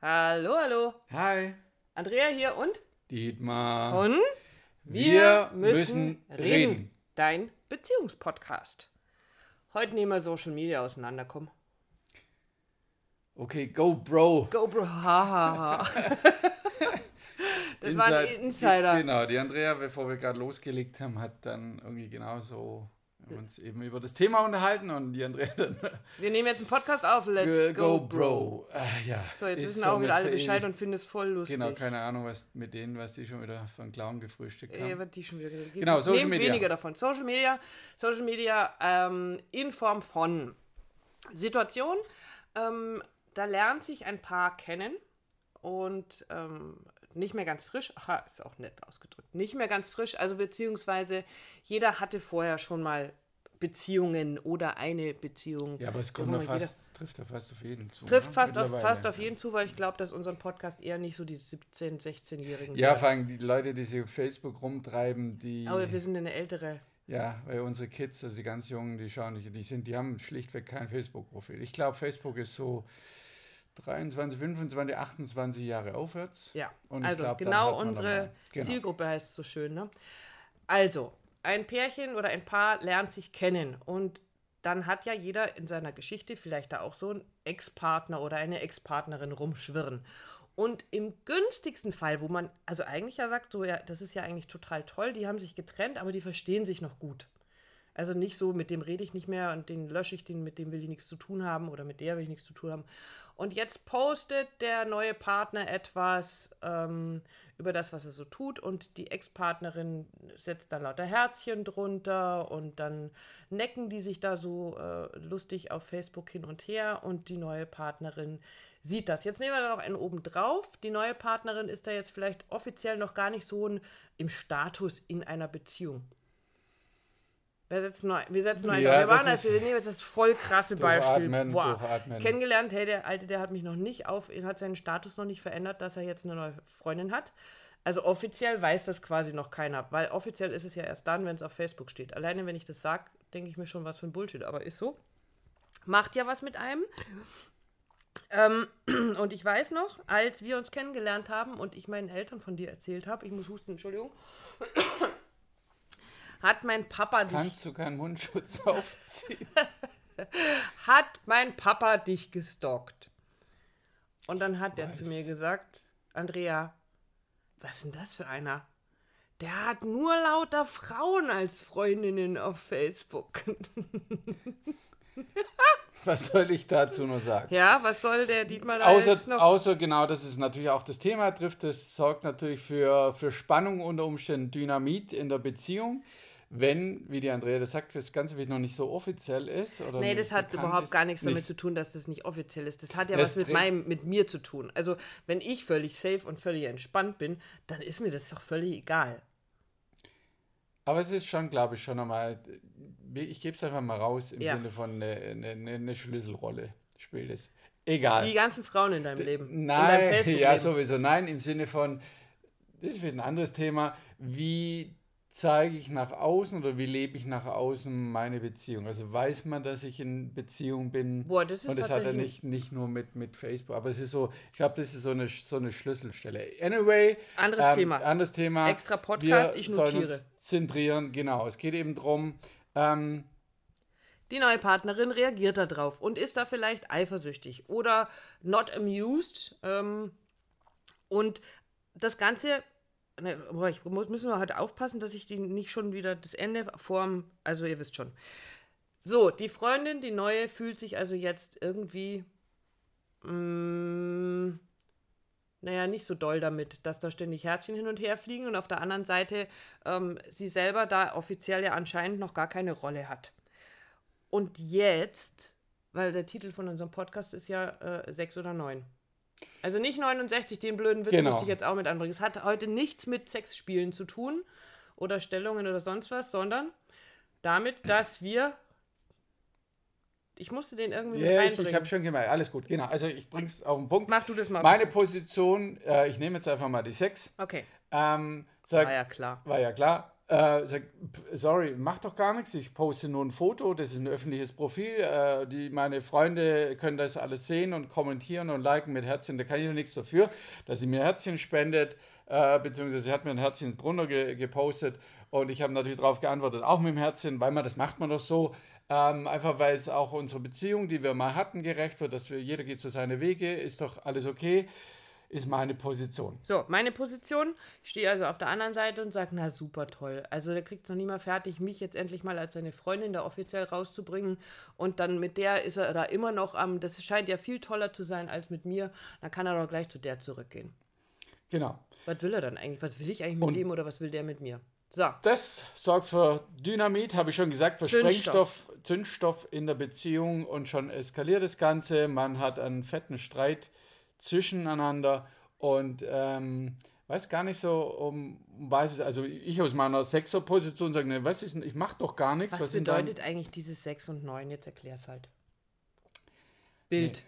Hallo, hallo. Hi, Andrea hier und Dietmar. von Wir müssen reden. Dein Beziehungspodcast. Heute nehmen wir Social Media auseinanderkommen. Okay, go, Bro. Go, Bro. Ha, ha, ha. Das war ein Inside- Insider. Die, genau, die Andrea, bevor wir gerade losgelegt haben, hat dann irgendwie genauso uns eben über das Thema unterhalten und die Andrea dann Wir nehmen jetzt einen Podcast auf. Let's go, Bro. Ah, ja, So, jetzt wissen auch wieder alle Bescheid und finden es voll lustig. Genau, keine Ahnung, was mit denen, was die schon wieder von Clown gefrühstückt Äh, haben. wird die schon wieder Genau, Social Nehmt Media. weniger davon. Social Media, Social Media ähm, in Form von Situation. Ähm, da lernt sich ein Paar kennen und ähm, nicht mehr ganz frisch. Aha, ist auch nett ausgedrückt. Nicht mehr ganz frisch, also beziehungsweise jeder hatte vorher schon mal Beziehungen oder eine Beziehung. Ja, aber es kommt fast, trifft ja fast auf jeden zu. Trifft ne? fast auf, fast auf jeden zu, weil ich glaube, dass unseren Podcast eher nicht so die 17-, 16-Jährigen Ja, vor allem die Leute, die sich auf Facebook rumtreiben, die. Aber wir sind eine ältere. Ja, weil unsere Kids, also die ganz Jungen, die schauen nicht, die sind, die haben schlichtweg kein Facebook-Profil. Ich glaube, Facebook ist so 23, 25, 28 Jahre aufwärts. Ja, Und also glaub, genau unsere genau. Zielgruppe heißt es so schön. Ne? Also, ein Pärchen oder ein Paar lernt sich kennen und dann hat ja jeder in seiner Geschichte vielleicht da auch so einen Ex-Partner oder eine Ex-Partnerin rumschwirren. Und im günstigsten Fall, wo man, also eigentlich ja sagt, so ja, das ist ja eigentlich total toll, die haben sich getrennt, aber die verstehen sich noch gut. Also nicht so, mit dem rede ich nicht mehr und den lösche ich, den, mit dem will ich nichts zu tun haben oder mit der will ich nichts zu tun haben. Und jetzt postet der neue Partner etwas ähm, über das, was er so tut und die Ex-Partnerin setzt da lauter Herzchen drunter und dann necken die sich da so äh, lustig auf Facebook hin und her und die neue Partnerin sieht das. Jetzt nehmen wir da noch einen oben drauf. Die neue Partnerin ist da jetzt vielleicht offiziell noch gar nicht so ein, im Status in einer Beziehung. Wir setzen nur, wir setzen einen Ja. Wir das waren also, ist- wir nehmen jetzt das voll krasse Beispiel. Boah. durchatmen. Kennengelernt, hey, der Alte, der hat mich noch nicht auf, hat seinen Status noch nicht verändert, dass er jetzt eine neue Freundin hat. Also offiziell weiß das quasi noch keiner, weil offiziell ist es ja erst dann, wenn es auf Facebook steht. Alleine, wenn ich das sage, denke ich mir schon, was für ein Bullshit, aber ist so. Macht ja was mit einem. Ähm, und ich weiß noch, als wir uns kennengelernt haben und ich meinen Eltern von dir erzählt habe, ich muss husten, Entschuldigung, hat mein Papa dich Kannst du keinen Mundschutz aufziehen? hat mein Papa dich gestalkt? Und dann hat er zu mir gesagt, Andrea, was ist denn das für einer? Der hat nur lauter Frauen als Freundinnen auf Facebook. Was soll ich dazu nur sagen? ja, was soll der Dietmar da jetzt Außer, noch? außer genau, das ist natürlich auch das Thema trifft, das sorgt natürlich für, für Spannung unter Umständen Dynamit in der Beziehung. Wenn, wie die Andrea das sagt, das Ganze noch nicht so offiziell ist. Oder Nee, das hat überhaupt ist. gar nichts damit Nichts. zu tun, dass das nicht offiziell ist. Das hat ja Das was mit, meinem, mit mir zu tun. Also, wenn ich völlig safe und völlig entspannt bin, dann ist mir das doch völlig egal. Aber es ist schon, glaube ich, schon einmal, ich gebe es einfach mal raus im Ja. Sinne von eine, eine, eine- eine Schlüsselrolle spielt es. Egal. Die ganzen Frauen in deinem Leben. in deinem Nein, ja, sowieso nein, im Sinne von, das ist wieder ein anderes Thema, wie zeige ich nach außen oder wie lebe ich nach außen meine Beziehung? Also weiß man, dass ich in Beziehung bin Boah, das ist und das hat er nicht, nicht nur mit, mit Facebook, aber es ist so, ich glaube, das ist so eine, so eine Schlüsselstelle. Anyway, Anderes ähm, Thema. Anderes Thema. Extra Podcast, Wir ich sollen notiere. uns zentrieren, genau. Es geht eben darum, ähm, Die neue Partnerin reagiert darauf und ist da vielleicht eifersüchtig oder not amused. Ähm, und das Ganze, ne, boah, ich muss, müssen wir heute aufpassen, dass ich die nicht schon wieder das Ende vorm, also ihr wisst schon. So, die Freundin, die neue, fühlt sich also jetzt irgendwie, mh, naja, nicht so doll damit, dass da ständig Herzchen hin und her fliegen und auf der anderen Seite ähm, sie selber da offiziell ja anscheinend noch gar keine Rolle hat. Und jetzt, weil der Titel von unserem Podcast ist ja äh, 6 oder 9. Also nicht 69, den blöden Witz Genau. musste ich jetzt auch mit anbringen. Es hat heute nichts mit Sexspielen zu tun oder Stellungen oder sonst was, sondern damit, dass wir. Ich musste den irgendwie mit ja, ich, habe schon gemerkt, alles gut, genau. Also ich bringe es auf den Punkt. Mach du das mal. Meine Position, äh, ich nehme jetzt einfach mal die 6. okay. Ähm, sag, War ja klar. war ja klar. äh, sagt, sorry, mach doch gar nichts, ich poste nur ein Foto, das ist ein öffentliches Profil, äh, die, meine Freunde können das alles sehen und kommentieren und liken mit Herzchen, da kann ich doch nichts dafür, dass sie mir Herzchen spendet, äh, beziehungsweise sie hat mir ein Herzchen drunter ge gepostet und ich habe natürlich darauf geantwortet, auch mit dem Herzchen, weil man, das macht man doch so, ähm, einfach weil es auch unsere Beziehung, die wir mal hatten, gerecht wird, dass wir, jeder geht zu seine Wege, ist doch alles okay ist meine Position. So, meine Position, ich stehe also auf der anderen Seite und sage, na super toll. Also der kriegt es noch nie mal fertig, mich jetzt endlich mal als seine Freundin da offiziell rauszubringen. Und dann mit der ist er da immer noch am, das scheint ja viel toller zu sein als mit mir. Dann kann er doch gleich zu der zurückgehen. Genau. Was will er dann eigentlich? Was will ich eigentlich mit und dem oder was will der mit mir? So. Das sorgt für Dynamit, habe ich schon gesagt, für Zündstoff. Sprengstoff, Zündstoff in der Beziehung und schon eskaliert das Ganze. Man hat einen fetten Streit zwischeneinander und ähm, weiß gar nicht so, um, weiß es, also ich aus meiner Sechser-Position sage, ne, was ist denn, ich mache doch gar nichts. Was, was bedeutet eigentlich dieses 6 und 9? Jetzt erklär es halt. Bild.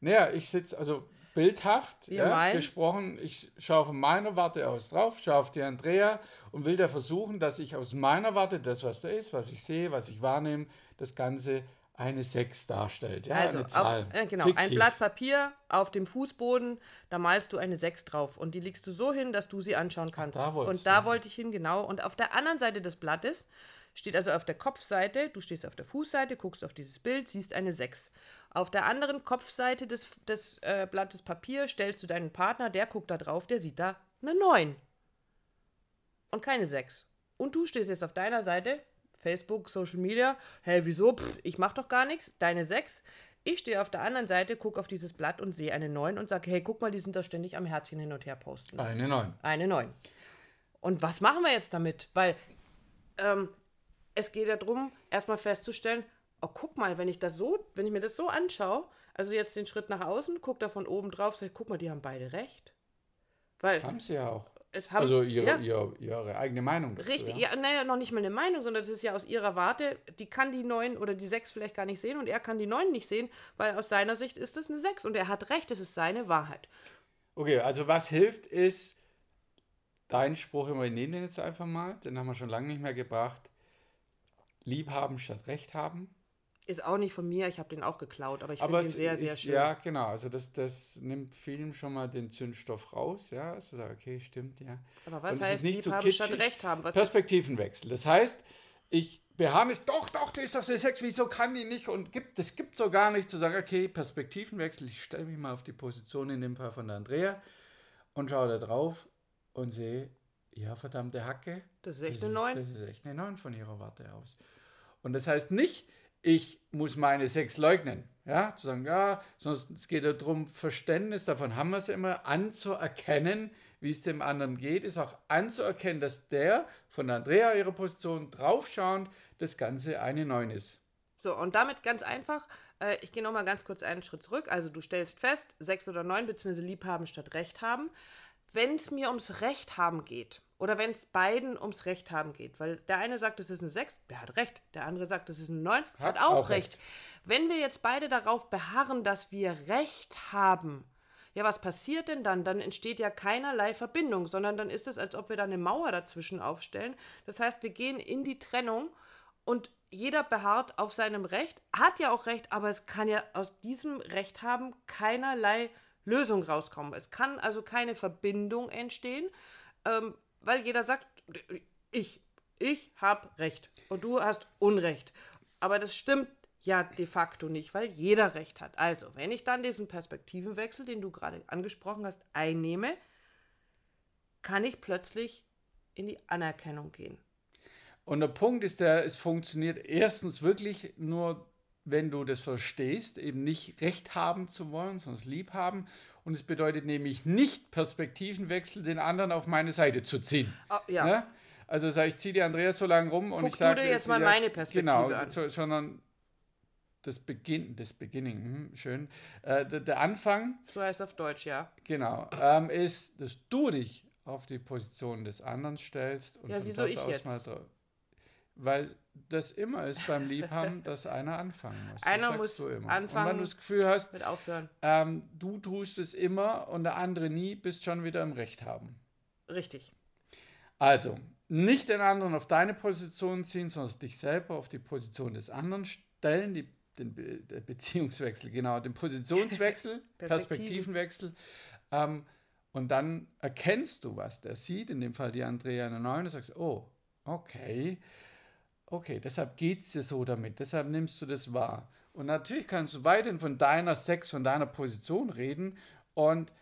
Nee. Naja, ich sitze, also bildhaft ja, gesprochen, ich schaue von meiner Warte aus drauf, schaue auf die Andrea und will da versuchen, dass ich aus meiner Warte das, was da ist, was ich sehe, was ich wahrnehme, das Ganze eine 6 darstellt. Ja, also eine Zahl. Auf, äh, genau, Fiktiv. ein Blatt Papier auf dem Fußboden, da malst du eine 6 drauf und die legst du so hin, dass du sie anschauen kannst. Ach, da und da wollte ich hin, genau. Und auf der anderen Seite des Blattes steht also auf der Kopfseite, du stehst auf der Fußseite, guckst auf dieses Bild, siehst eine 6. Auf der anderen Kopfseite des, des äh, Blattes Papier stellst du deinen Partner, der guckt da drauf, der sieht da eine 9. Und keine 6. Und du stehst jetzt auf deiner Seite, Facebook, Social Media. Hey, wieso? Pff, ich mach doch gar nichts. Deine sechs. Ich stehe auf der anderen Seite, gucke auf dieses Blatt und sehe eine 9 und sage, hey, guck mal, die sind da ständig am Herzchen hin und her posten. Eine 9. Eine 9. Und was machen wir jetzt damit? Weil ähm, es geht ja darum, erstmal festzustellen, oh, guck mal, wenn ich das so, wenn ich mir das so anschaue, also jetzt den Schritt nach außen, guck da von oben drauf, sag, guck mal, die haben beide recht. Weil, haben sie ja auch es haben, also ihre, ja, ihre, ihre, eigene Meinung. Dazu, richtig, ja, ja naja, noch nicht mal eine Meinung, sondern das ist ja aus ihrer Warte, die kann die neun oder die sechs vielleicht gar nicht sehen und er kann die neun nicht sehen, weil aus seiner Sicht ist das eine sechs und er hat recht, es ist seine Wahrheit. Okay, also was hilft ist, dein Spruch immer, wir nehmen den jetzt einfach mal, den haben wir schon lange nicht mehr gebracht. Lieb haben statt Recht haben. Ist auch nicht von mir, ich habe den auch geklaut, aber ich finde den sehr, sehr schön. Ja, genau, also das, das nimmt vielen schon mal den Zündstoff raus, ja, also okay, stimmt, ja. Aber was Und heißt nicht lieb haben statt Recht haben? Was Perspektivenwechsel, das heißt, ich beharre nicht, doch, doch, die ist doch sehr Sex, wieso kann die nicht und gibt, das gibt so gar nicht, zu sagen, okay, Perspektivenwechsel, ich stelle mich mal auf die Position in dem Fall von der Andrea und schaue da drauf und sehe, ja, verdammte Hacke. Das ist echt das eine 9. Das ist echt eine 9 von ihrer Warte aus. Und das heißt nicht, ich muss meine Sex leugnen. Ja, zu sagen, ja, sonst es geht ja darum, Verständnis, davon haben wir es immer, anzuerkennen, wie es dem anderen geht, ist auch anzuerkennen, dass der von Andrea ihrer Position draufschauend das Ganze eine Neun ist. So, und damit ganz einfach, äh, ich gehe nochmal ganz kurz einen Schritt zurück. Also du stellst fest, sechs oder neun, beziehungsweise Liebhaben statt Recht haben. Wenn es mir ums Recht haben geht, oder wenn es beiden ums Recht haben geht. Weil der eine sagt, es ist eine 6, der hat recht. Der andere sagt, es ist eine 9, hat, hat auch, auch recht. recht. Wenn wir jetzt beide darauf beharren, dass wir Recht haben, ja, was passiert denn dann? Dann entsteht ja keinerlei Verbindung, sondern dann ist es, als ob wir da eine Mauer dazwischen aufstellen. Das heißt, wir gehen in die Trennung und jeder beharrt auf seinem Recht, hat ja auch Recht, aber es kann ja aus diesem Recht haben keinerlei Lösung rauskommen. Es kann also keine Verbindung entstehen. Ähm, weil jeder sagt, ich, ich habe Recht und du hast Unrecht. Aber das stimmt ja de facto nicht, weil jeder Recht hat. Also, wenn ich dann diesen Perspektivenwechsel, den du gerade angesprochen hast, einnehme, kann ich plötzlich in die Anerkennung gehen. Und der Punkt ist der, es funktioniert erstens wirklich nur, wenn du das verstehst, eben nicht Recht haben zu wollen, sondern es lieb haben. Und es bedeutet nämlich nicht Perspektivenwechsel, den anderen auf meine Seite zu ziehen. Oh, ja. Ne? Also sage ich, ziehe die Andreas so lange rum und Guck ich sage. du dir jetzt mal meine Perspektive genau, an. So, sondern das Beginn, das Beginning, hm, schön. Äh, der, der, Anfang. So heißt es auf Deutsch, ja. Genau. Ähm, ist, dass du dich auf die Position des anderen stellst und ja, von wieso dort ich aus jetzt? mal weil das immer ist beim Liebhaben, dass einer anfangen muss. Einer muss anfangen. Und wenn du das Gefühl hast, mit aufhören. Ähm, du tust es immer und der andere nie, bist schon wieder im Recht haben. Richtig. Also, nicht den anderen auf deine Position ziehen, sondern dich selber auf die Position des anderen stellen, die, den Be Beziehungswechsel, genau, den Positionswechsel, Perspektivenwechsel. Ähm, und dann erkennst du, was der sieht, in dem Fall die Andrea in der Neuen, und sagst, oh, okay, okay, deshalb geht es dir so damit, deshalb nimmst du das wahr. Und natürlich kannst du weiterhin von deiner Sex, von deiner Position reden und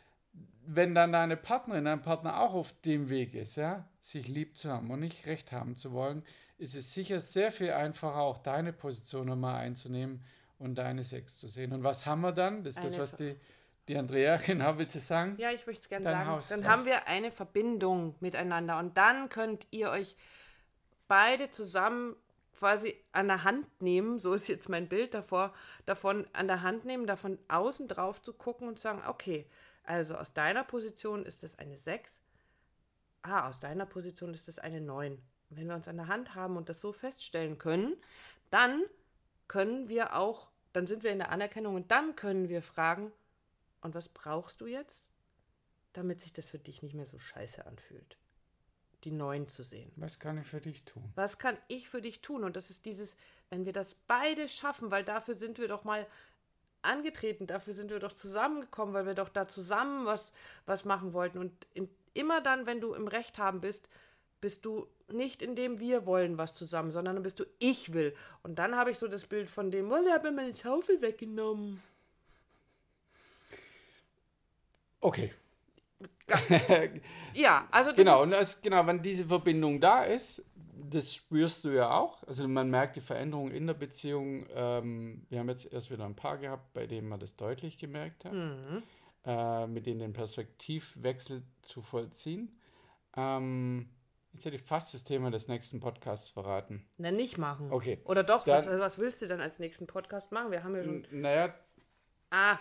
wenn dann deine Partnerin, dein Partner auch auf dem Weg ist, ja, sich lieb zu haben und nicht recht haben zu wollen, ist es sicher sehr viel einfacher, auch deine Position nochmal einzunehmen und deine Sex zu sehen. Und was haben wir dann? Das ist eine das, was die, die Andrea, genau, willst du sagen? Ja, ich möchte es gerne sagen. Haus, dann haben wir eine Verbindung miteinander und dann könnt ihr euch beide zusammen quasi an der Hand nehmen, so ist jetzt mein Bild davor, davon an der Hand nehmen, davon außen drauf zu gucken und sagen, okay, also aus deiner Position ist es eine 6. Ah, aus deiner Position ist es eine 9. Wenn wir uns an der Hand haben und das so feststellen können, dann können wir auch, dann sind wir in der Anerkennung und dann können wir fragen, und was brauchst du jetzt, damit sich das für dich nicht mehr so scheiße anfühlt? Die neuen zu sehen. Was kann ich für dich tun? Was kann ich für dich tun? Und das ist dieses, wenn wir das beide schaffen, weil dafür sind wir doch mal angetreten, dafür sind wir doch zusammengekommen, weil wir doch da zusammen was, was machen wollten. Und in, immer dann, wenn du im Recht haben bist, bist du nicht in dem wir wollen was zusammen, sondern dann bist du ich will. Und dann habe ich so das Bild von dem, oh, der hat mir meine Schaufel weggenommen. Okay. ja, also das genau, und das, genau, wenn diese Verbindung da ist, das spürst du ja auch. Also man merkt die Veränderung in der Beziehung. Ähm, wir haben jetzt erst wieder ein paar gehabt, bei denen man das deutlich gemerkt hat, mhm. äh, mit denen den Perspektivwechsel zu vollziehen. Ähm, jetzt hätte ich fast das Thema des nächsten Podcasts verraten. Na, nicht machen. Okay. Oder doch, dann, was, was, willst du denn als nächsten Podcast machen? Wir haben ja schon. Naja. Ah.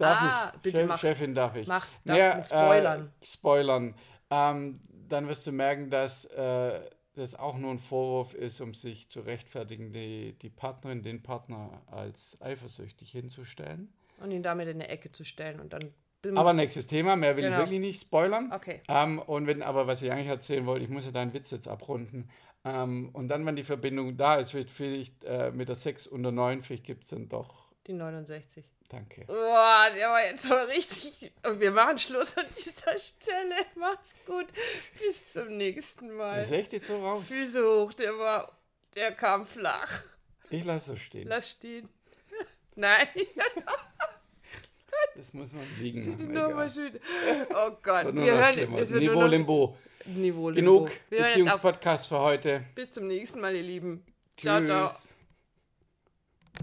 Darf ah, ich? Bitte Chef, mach, Chefin, darf ich? Mach, naja, spoilern. Äh, spoilern. Ähm, dann wirst du merken, dass äh, das auch nur ein Vorwurf ist, um sich zu rechtfertigen, die, die Partnerin, den Partner als eifersüchtig hinzustellen. Und ihn damit in eine Ecke zu stellen und dann. Aber nächstes Thema, mehr will genau. ich wirklich nicht spoilern. Okay. Ähm, und wenn, aber was ich eigentlich erzählen wollte, ich muss ja deinen Witz jetzt abrunden. Ähm, und dann, wenn die Verbindung da ist, vielleicht äh, mit der 6 und der 9, vielleicht gibt es dann doch. Die 69. Danke. Boah, der war jetzt aber richtig. Und wir machen Schluss an dieser Stelle. Macht's gut. Bis zum nächsten Mal. Ist echt jetzt so raus? Füße hoch, der war. Der kam flach. Ich lasse so stehen. Lass stehen. Nein. Das muss man liegen. Nochmal schön. Oh Gott. Wir hören, es Niveau Limbo. Niveau Limbo. Genug Beziehungspodcast für heute. Bis zum nächsten Mal, ihr Lieben. Tschüss. Ciao, ciao.